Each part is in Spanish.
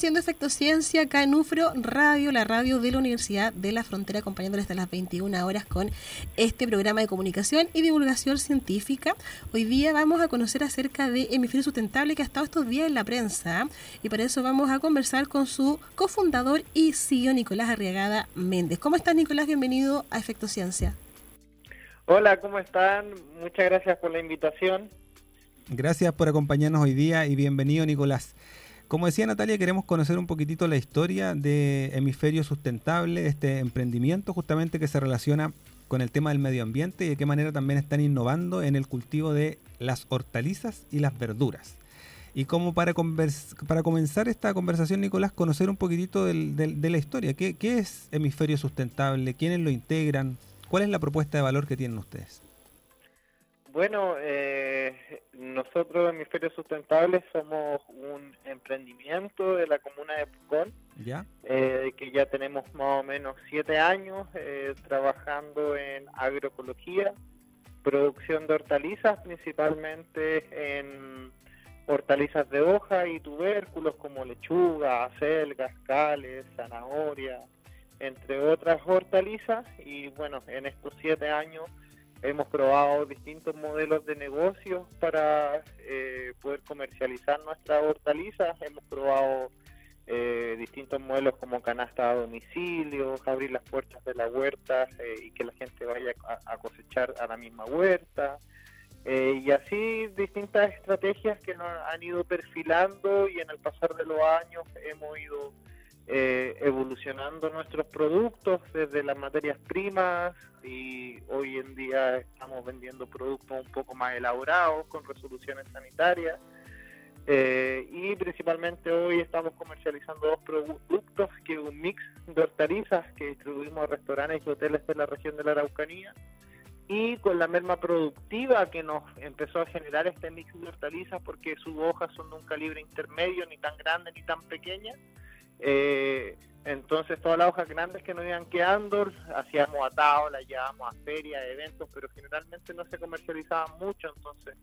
Haciendo Efecto Ciencia acá en UFRO Radio, la radio de la Universidad de la Frontera, acompañándoles hasta las 21 horas con este programa de comunicación y divulgación científica. Hoy día vamos a conocer acerca de Hemisferio Sustentable que ha estado estos días en la prensa y para eso vamos a conversar con su cofundador y CEO Nicolás Arriagada Méndez. ¿Cómo estás Nicolás? Bienvenido a Efecto Ciencia. Hola, ¿cómo están? Muchas gracias por la invitación. Gracias por acompañarnos hoy día y bienvenido Nicolás. Como decía Natalia, queremos conocer un poquitito la historia de Hemisferio Sustentable, este emprendimiento justamente que se relaciona con el tema del medio ambiente y de qué manera también están innovando en el cultivo de las hortalizas y las verduras. Y como para, para comenzar esta conversación, Nicolás, conocer un poquitito de la historia. ¿Qué, ¿Qué es Hemisferio Sustentable? ¿Quiénes lo integran? ¿Cuál es la propuesta de valor que tienen ustedes? Bueno, eh, nosotros Hemisferio Sustentable somos un emprendimiento de la comuna de Pucón, ¿Ya? Eh, que ya tenemos más o menos siete años eh, trabajando en agroecología, producción de hortalizas, principalmente en hortalizas de hoja y tubérculos como lechuga, acelgas, cales, zanahoria, entre otras hortalizas. Y bueno, en estos siete años Hemos probado distintos modelos de negocios para eh, poder comercializar nuestras hortalizas. Hemos probado eh, distintos modelos como canasta a domicilio, abrir las puertas de la huerta eh, y que la gente vaya a, cosechar a la misma huerta. y así distintas estrategias que nos han ido perfilando y en el pasar de los años hemos ido eh, evolucionando nuestros productos desde las materias primas y hoy en día estamos vendiendo productos un poco más elaborados con resoluciones sanitarias. Eh, y principalmente hoy estamos comercializando dos productos que es un mix de hortalizas que distribuimos a restaurantes y hoteles de la región de la Araucanía y con la merma productiva que nos empezó a generar este mix de hortalizas porque sus hojas son de un calibre intermedio, ni tan grande ni tan pequeña, eh, entonces todas las hojas grandes que nos iban quedando, hacíamos atados, las llevábamos a ferias, eventos, pero generalmente no se comercializaban mucho, entonces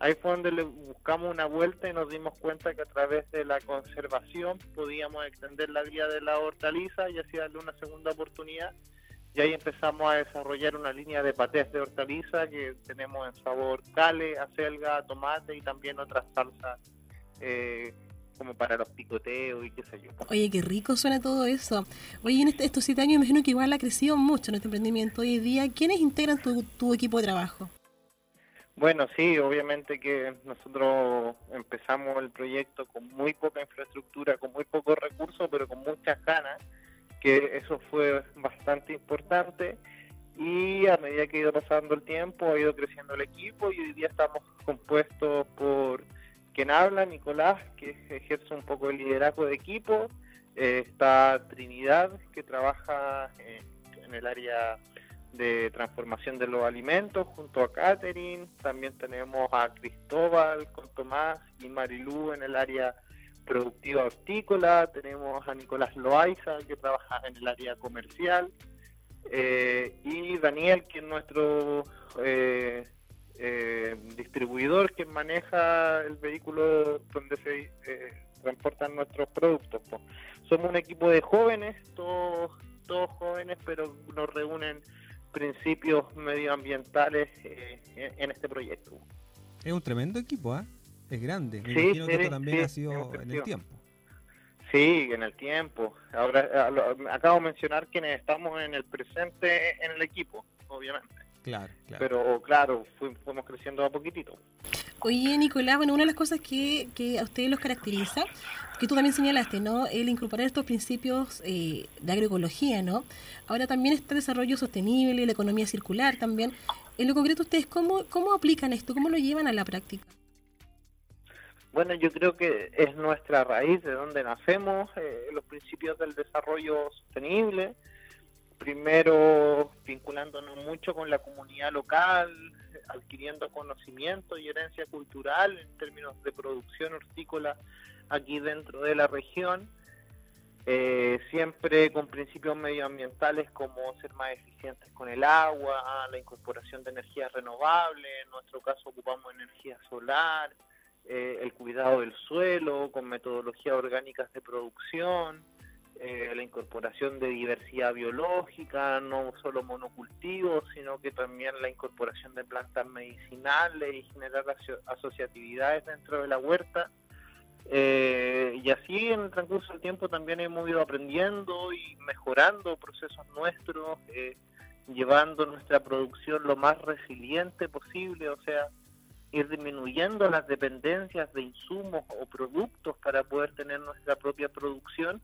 ahí fue donde le buscamos una vuelta y nos dimos cuenta que a través de la conservación podíamos extender la vida de la hortaliza y así darle una segunda oportunidad. Y ahí empezamos a desarrollar una línea de patés de hortaliza que tenemos en sabor cale, acelga, tomate y también otras salsas eh, como para los picoteos y qué sé yo. Oye, qué rico suena todo eso. Oye, en este, estos siete años imagino que igual ha crecido mucho nuestro emprendimiento hoy día. ¿Quiénes integran tu, tu equipo de trabajo? Bueno, sí, obviamente que nosotros empezamos el proyecto con muy poca infraestructura, con muy pocos recursos, pero con muchas ganas, que eso fue bastante importante. Y a medida que ha ido pasando el tiempo, ha ido creciendo el equipo y hoy día estamos compuestos por quien habla, Nicolás, que ejerce un poco el liderazgo de equipo. Eh, está Trinidad, que trabaja en, el área de transformación de los alimentos junto a Catherine. También tenemos a Cristóbal con Tomás y Marilú en el área productiva hortícola. Tenemos a Nicolás Loaiza, que trabaja en el área comercial. Eh, y Daniel, que es nuestro eh, distribuidor que maneja el vehículo donde se eh, transportan nuestros productos. Somos un equipo de jóvenes, todos, todos jóvenes, pero nos reúnen principios medioambientales eh, en, este proyecto. Es un tremendo equipo, ¿ah? Es grande. Me imagino que esto también ha sido en el tiempo. Sí, en el tiempo. Ahora acabo de mencionar quienes estamos en el presente en el equipo, obviamente. Claro, claro. Pero claro, fuimos creciendo a poquitito. Oye, Nicolás, bueno, una de las cosas que, que a ustedes los caracteriza, que tú también señalaste, ¿no? El incorporar estos principios eh, de agroecología, ¿no? Ahora también está el desarrollo sostenible, la economía circular también. En lo concreto, ¿ustedes cómo, cómo aplican esto? ¿Cómo lo llevan a la práctica? Bueno, yo creo que es nuestra raíz de donde nacemos, eh, los principios del desarrollo sostenible, primero vinculándonos mucho con la comunidad local, adquiriendo conocimiento y herencia cultural en términos de producción hortícola aquí dentro de la región, eh, siempre con principios medioambientales como ser más eficientes con el agua, la incorporación de energías renovables, en nuestro caso ocupamos energía solar, eh, el cuidado del suelo con metodologías orgánicas de producción, eh, la incorporación de diversidad biológica, no solo monocultivos, sino que también la incorporación de plantas medicinales y generar asociatividades dentro de la huerta. Eh, y así en el transcurso del tiempo también hemos ido aprendiendo y mejorando procesos nuestros, eh, llevando nuestra producción lo más resiliente posible, o sea, ir disminuyendo las dependencias de insumos o productos para poder tener nuestra propia producción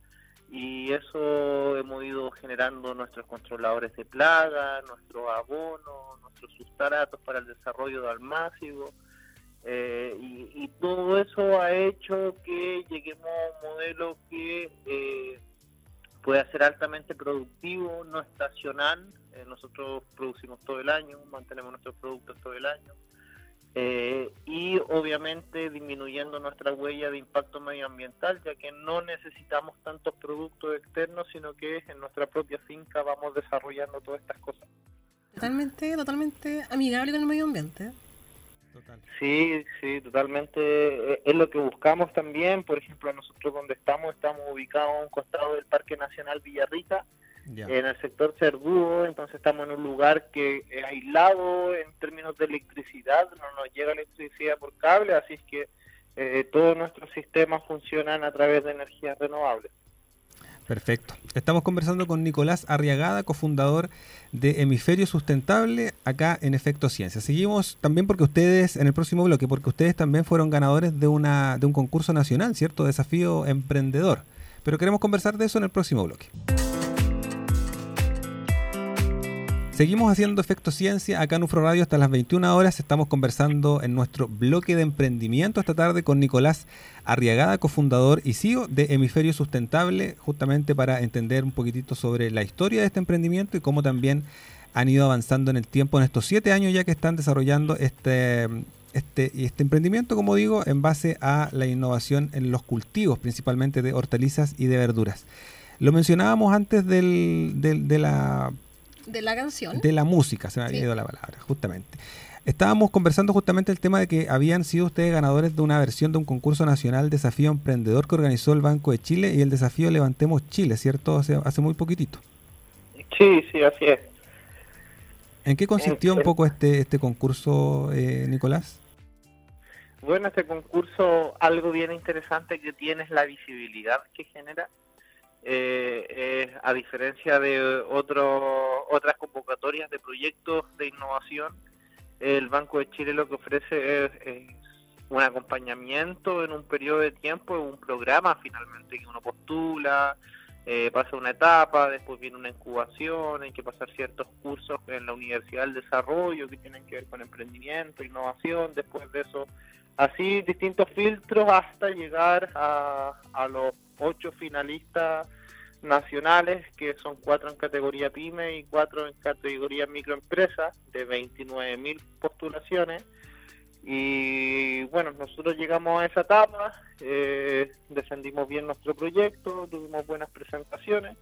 y eso hemos ido generando nuestros controladores de plaga, nuestros abonos, nuestros sustratos para el desarrollo de almácigo eh, y, todo eso ha hecho que lleguemos a un modelo que eh, pueda ser altamente productivo, no estacional. Eh, nosotros producimos todo el año, mantenemos nuestros productos todo el año. Eh, y obviamente disminuyendo nuestra huella de impacto medioambiental, ya que no necesitamos tantos productos externos, sino que en nuestra propia finca vamos desarrollando todas estas cosas. Totalmente, totalmente amigable con el medio ambiente. Sí, sí, totalmente. Eh, es lo que buscamos también. Por ejemplo, nosotros donde estamos, estamos ubicados a un costado del Parque Nacional Villarrica, en el sector Cergudo, entonces estamos en un lugar que es aislado en términos de electricidad, no nos llega electricidad por cable, así es que eh, todos nuestros sistemas funcionan a través de energías renovables. Perfecto. Estamos conversando con Nicolás Arriagada, cofundador de Hemisferio Sustentable, acá en Efecto Ciencia. Seguimos también porque ustedes, en el próximo bloque, porque ustedes también fueron ganadores de, una, de un concurso nacional, ¿cierto? Desafío Emprendedor. Pero queremos conversar de eso en el próximo bloque. Seguimos haciendo Efecto Ciencia acá en UFRO Radio hasta las 21 horas. Estamos conversando en nuestro bloque de emprendimiento esta tarde con Nicolás Arriagada, cofundador y CEO de Hemisferio Sustentable, justamente para entender un poquitito sobre la historia de este emprendimiento y cómo también han ido avanzando en el tiempo en estos siete años ya que están desarrollando este, este, este emprendimiento, como digo, en base a la innovación en los cultivos, principalmente de hortalizas y de verduras. Lo mencionábamos antes del, de la de la canción. De la música, se me había ido la palabra, justamente. Estábamos conversando justamente el tema de que habían sido ustedes ganadores de una versión de un concurso nacional Desafío Emprendedor que organizó el Banco de Chile y el desafío Levantemos Chile, ¿cierto? Hace, hace muy poquitito. Sí, sí, así es. ¿En qué consistió un poco este, este concurso, eh, Nicolás? Bueno, este concurso, algo bien interesante que tiene es la visibilidad que genera eh, a diferencia de otro, otras convocatorias de proyectos de innovación, el Banco de Chile lo que ofrece es, un acompañamiento en un periodo de tiempo, un programa finalmente que uno postula, eh, pasa una etapa, después viene una incubación, hay que pasar ciertos cursos en la Universidad del Desarrollo que tienen que ver con emprendimiento, innovación, después de eso, así distintos filtros hasta llegar a, a los ocho finalistas nacionales, que son cuatro en categoría pyme y cuatro en categoría microempresa, de 29.000 postulaciones. Y bueno, nosotros llegamos a esa etapa, eh, defendimos bien nuestro proyecto, tuvimos buenas presentaciones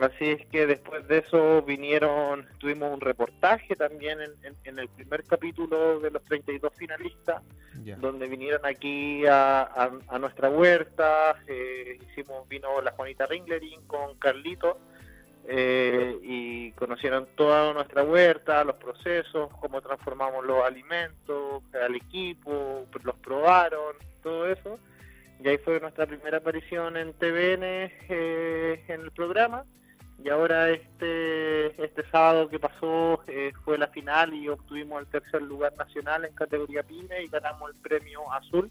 Así es que después de eso vinieron, tuvimos un reportaje también en, el primer capítulo de los 32 finalistas, donde vinieron aquí a, nuestra huerta, eh, hicimos, vino la Juanita Ringlerin con Carlito, eh, y conocieron toda nuestra huerta, los procesos, cómo transformamos los alimentos, al equipo, los probaron, todo eso. Y ahí fue nuestra primera aparición en TVN eh, en el programa y ahora este este sábado que pasó eh, fue la final y obtuvimos el tercer lugar nacional en categoría PYME y ganamos el premio Azul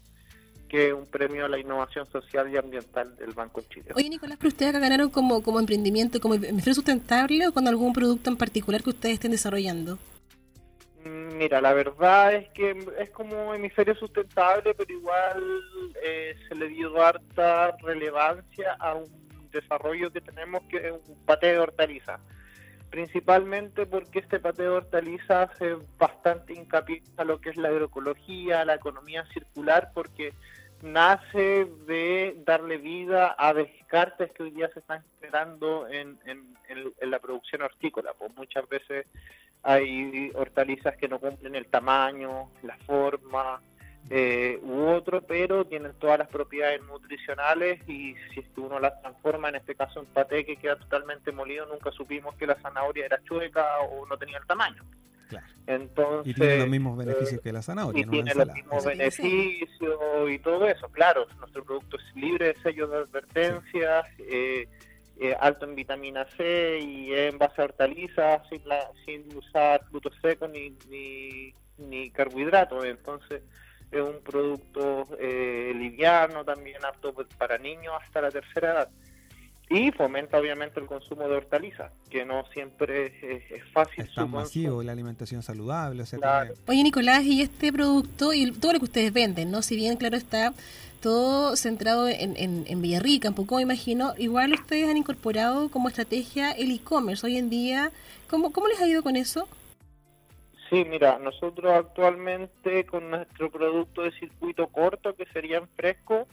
que es un premio a la innovación social y ambiental del Banco de Chile. Oye Nicolás, ¿pero ustedes ganaron como, como emprendimiento, como empresa sustentable o con algún producto en particular que ustedes estén desarrollando? Mm, mira, la verdad es que es como hemisferio sustentable, pero igual eh, se le dio harta relevancia a un desarrollo que tenemos que es un pateo de hortaliza. principalmente porque este pateo de hortalizas hace bastante hincapié a lo que es la agroecología, la economía circular, porque nace de darle vida a descartes que hoy día se están generando en, la producción hortícola. Pues muchas veces hay hortalizas que no cumplen el tamaño, la forma, eh, u otro, pero tienen todas las propiedades nutricionales y si es que uno las transforma, en este caso en paté que queda totalmente molido, nunca supimos que la zanahoria era chueca o no tenía el tamaño. Entonces, y tiene los mismos beneficios que la zanahoria. Y tiene los mismos beneficios y todo eso. Claro, nuestro producto es libre de sellos de advertencias, eh, eh, alto en vitamina C y en base a hortalizas, sin, la, sin usar frutos secos ni, ni, ni carbohidratos. Entonces, es un producto eh, liviano, también apto para niños hasta la tercera edad. Y fomenta obviamente el consumo de hortalizas, que no siempre es, fácil. Es tan masivo, la alimentación saludable. Oye Nicolás, y este producto y todo lo que ustedes venden, ¿no? Si bien claro está todo centrado en, en, en Villarrica, un poco me imagino, igual ustedes han incorporado como estrategia el e-commerce hoy en día. ¿Cómo, ¿Cómo les ha ido con eso? Sí, mira, nosotros actualmente con nuestro producto de circuito corto, que serían fresco,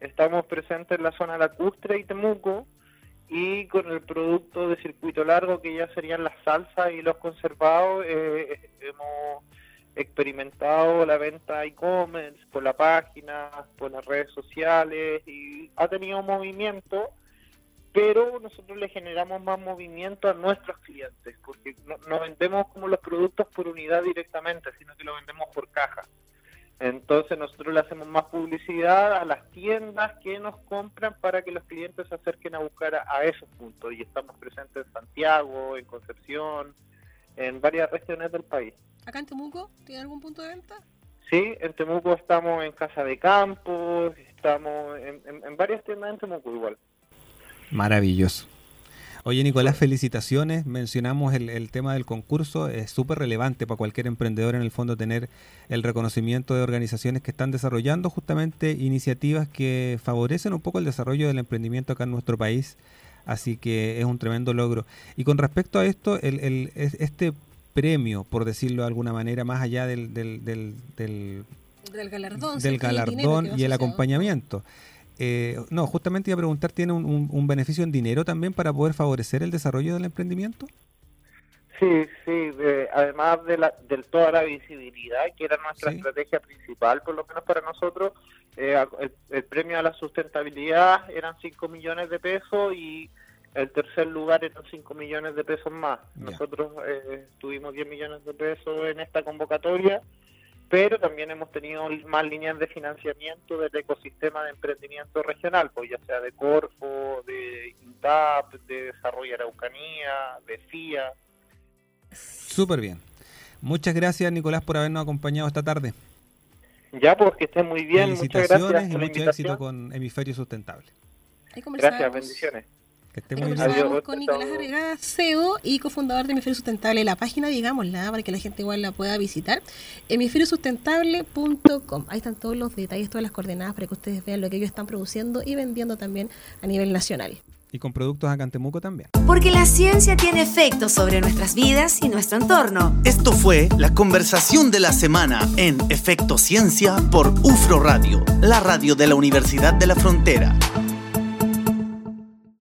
estamos presentes en la zona lacustre y Temuco, y con el producto de circuito largo, que ya serían las salsas y los conservados, eh, hemos experimentado la venta e-commerce por la página, por las redes sociales, y ha tenido movimiento pero nosotros le generamos más movimiento a nuestros clientes, porque no, vendemos como los productos por unidad directamente, sino que lo vendemos por caja. Entonces nosotros le hacemos más publicidad a las tiendas que nos compran para que los clientes se acerquen a buscar a, esos puntos. Y estamos presentes en Santiago, en Concepción, en varias regiones del país. ¿Acá en Temuco tiene algún punto de venta? Sí, en Temuco estamos en Casa de Campo, estamos en varias tiendas en Temuco igual. Maravilloso. Oye, Nicolás, felicitaciones. Mencionamos el, tema del concurso. Es súper relevante para cualquier emprendedor en el fondo tener el reconocimiento de organizaciones que están desarrollando justamente iniciativas que favorecen un poco el desarrollo del emprendimiento acá en nuestro país. Así que es un tremendo logro. Y con respecto a esto, el, este premio, por decirlo de alguna manera, más allá del, del, del, del, galardón, del galardón y el acompañamiento. Eh, no, justamente iba a preguntar, ¿tiene un, beneficio en dinero también para poder favorecer el desarrollo del emprendimiento? Sí, sí, además de, la, de toda la visibilidad, que era nuestra estrategia principal, por lo menos para nosotros, eh, el, premio a la sustentabilidad eran 5 millones de pesos y el tercer lugar eran 5 millones de pesos más. Nosotros eh, tuvimos 10 millones de pesos en esta convocatoria pero también hemos tenido más líneas de financiamiento del ecosistema de emprendimiento regional, pues ya sea de Corfo, de INTAP, de Desarrollo Araucanía, de FIA. Súper bien. Muchas gracias, Nicolás, por habernos acompañado esta tarde. Ya, pues que estén muy bien. Muchas gracias y mucho éxito con Hemisferio Sustentable. Gracias, bendiciones. Que con Nicolás Arregada, CEO y cofundador de Hemisferio Sustentable. La página, digámosla, para que la gente igual la pueda visitar. hemisferiosustentable.com. Ahí están todos los detalles, todas las coordenadas para que ustedes vean lo que ellos están produciendo y vendiendo también a nivel nacional. Y con productos a Cantemuco también. Porque la ciencia tiene efectos sobre nuestras vidas y nuestro entorno. Esto fue la conversación de la semana en Efecto Ciencia por UFRO Radio, la radio de la Universidad de la Frontera.